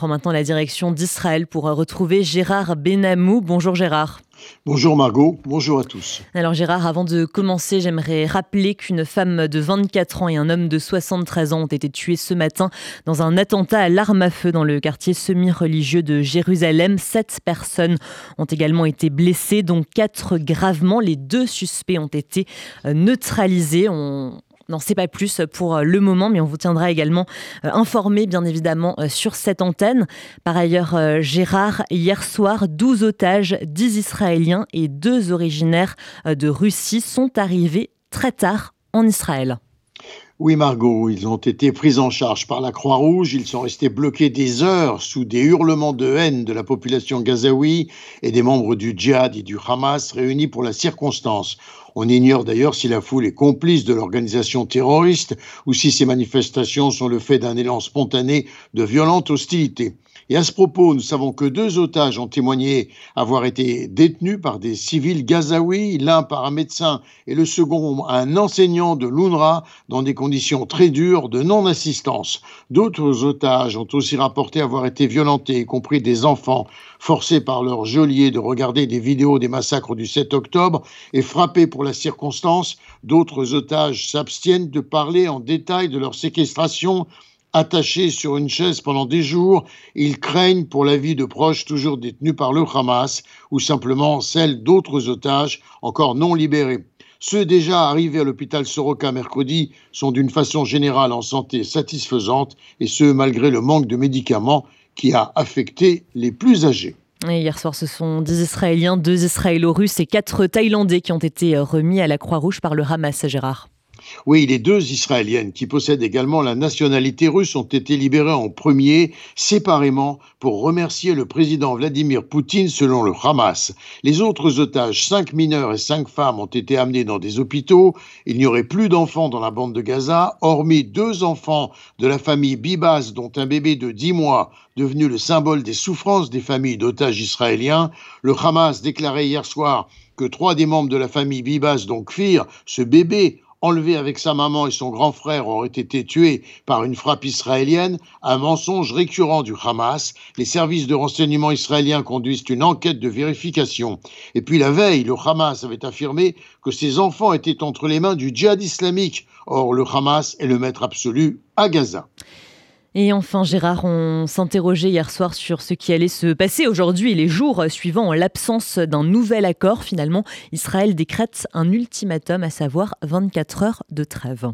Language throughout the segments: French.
prend maintenant la direction d'Israël pour retrouver Gérard Benamou. Bonjour Gérard. Bonjour Margot, bonjour à tous. Alors Gérard, avant de commencer, j'aimerais rappeler qu'une femme de 24 ans et un homme de 73 ans ont été tués ce matin dans un attentat à l'arme à feu dans le quartier semi-religieux de Jérusalem. Sept personnes ont également été blessées, dont quatre gravement. Les deux suspects ont été neutralisés. On n'en sait pas plus pour euh, le moment, mais on vous tiendra également euh, informé, bien évidemment, euh, sur cette antenne. Par ailleurs, Gérard, hier soir, 12 otages, 10 Israéliens et 2 originaires de Russie sont arrivés très tard en Israël. Oui, Margot, ils ont été pris en charge par la Croix-Rouge. Ils sont restés bloqués des heures sous des hurlements de haine de la population gazaoui et des membres du djihad et du Hamas réunis pour la circonstance. On ignore d'ailleurs si la foule est complice de l'organisation terroriste ou si ces manifestations sont le fait d'un élan spontané de violente hostilité. Et à ce propos, nous savons que deux otages ont témoigné avoir été détenus par des civils gazaouis, l'un par un médecin et le second un enseignant de l'UNRWA dans des conditions très dures de non-assistance. D'autres otages ont aussi rapporté avoir été violentés, y compris des enfants, forcés par leur geôlier de regarder des vidéos des massacres du 7 octobre et frappés pour la circonstance. D'autres otages s'abstiennent de parler en détail de leur séquestration attachés sur une chaise pendant des jours, ils craignent pour la vie de proches toujours détenus par le Hamas ou simplement celle d'autres otages encore non libérés. Ceux déjà arrivés à l'hôpital Soroka mercredi sont d'une façon générale en santé satisfaisante et ce malgré le manque de médicaments qui a affecté les plus âgés. hier soir, ce sont 10 Israéliens, 2 Israélo-Russes et 4 Thaïlandais qui ont été remis à la Croix-Rouge par le Hamas, Gérard. Oui, les deux Israéliennes qui possèdent également la nationalité russe ont été libérées en premier, séparément, pour remercier le président Vladimir Poutine selon le Hamas. Les autres otages, cinq mineurs et cinq femmes, ont été amenés dans des hôpitaux. Il n'y aurait plus d'enfants dans la bande de Gaza, hormis deux enfants de la famille Bibas, dont un bébé de dix mois, devenu le symbole des souffrances des familles d'otages israéliens. Le Hamas déclarait hier soir que trois des membres de la famille Bibas, donc Kfir, ce bébé, enlevé avec sa maman et son grand frère auraient été tués par une frappe israélienne, un mensonge récurrent du Hamas. Les services de renseignement israéliens conduisent une enquête de vérification. Et puis la veille, le Hamas avait affirmé que ses enfants étaient entre les mains du djihad islamique. Or, le Hamas est le maître absolu à Gaza. Et enfin, Gérard, on s'interrogeait hier soir sur ce qui allait se passer aujourd'hui et les jours suivants en l'absence d'un nouvel accord. Finalement, Israël décrète un ultimatum, à savoir 24 heures de trêve.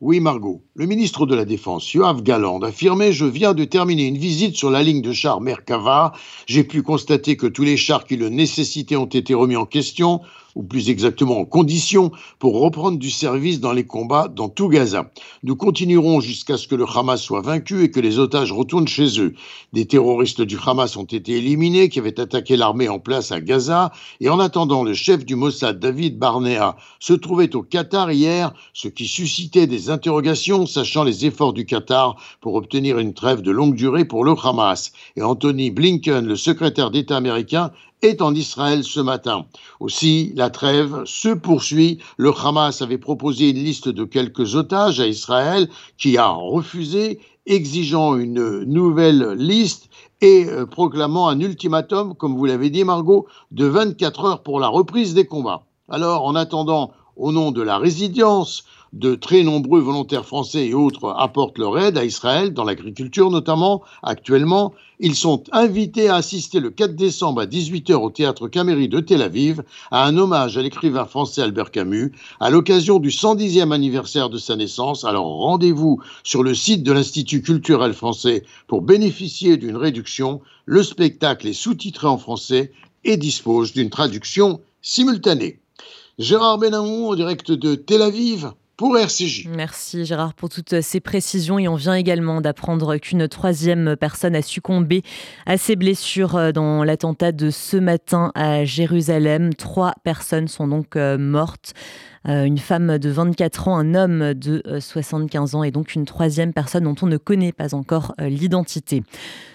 Oui, Margot. Le ministre de la Défense, Yoav Galland, affirmait Je viens de terminer une visite sur la ligne de chars Merkava. J'ai pu constater que tous les chars qui le nécessitaient ont été remis en question, ou plus exactement en condition, pour reprendre du service dans les combats dans tout Gaza. Nous continuerons jusqu'à ce que le Hamas soit vaincu et que les otages retournent chez eux. Des terroristes du Hamas ont été éliminés qui avaient attaqué l'armée en place à Gaza. Et en attendant, le chef du Mossad, David Barnea, se trouvait au Qatar hier, ce qui suscitait des interrogations, sachant les efforts du Qatar pour obtenir une trêve de longue durée pour le Hamas. Et Anthony Blinken, le secrétaire d'État américain, est en Israël ce matin. Aussi, la trêve se poursuit. Le Hamas avait proposé une liste de quelques otages à Israël qui a refusé, exigeant une nouvelle liste et euh, proclamant un ultimatum, comme vous l'avez dit Margot, de 24 heures pour la reprise des combats. Alors, en attendant, au nom de la résilience, de très nombreux volontaires français et autres apportent leur aide à Israël, dans l'agriculture notamment, actuellement. Ils sont invités à assister le 4 décembre à 18h au théâtre Caméry de Tel Aviv à un hommage à l'écrivain français Albert Camus à l'occasion du 110e anniversaire de sa naissance. Alors rendez-vous sur le site de l'Institut culturel français pour bénéficier d'une réduction. Le spectacle est sous-titré en français et dispose d'une traduction simultanée. Gérard Benamou en direct de Tel Aviv pour RCJ. Merci Gérard pour toutes ces précisions et on vient également d'apprendre qu'une troisième personne a succombé à ses blessures euh, dans l'attentat de ce matin à Jérusalem. Trois personnes sont donc euh, mortes. Euh, une femme de 24 ans, un homme de 75 ans et donc une troisième personne dont on ne connaît pas encore l'identité.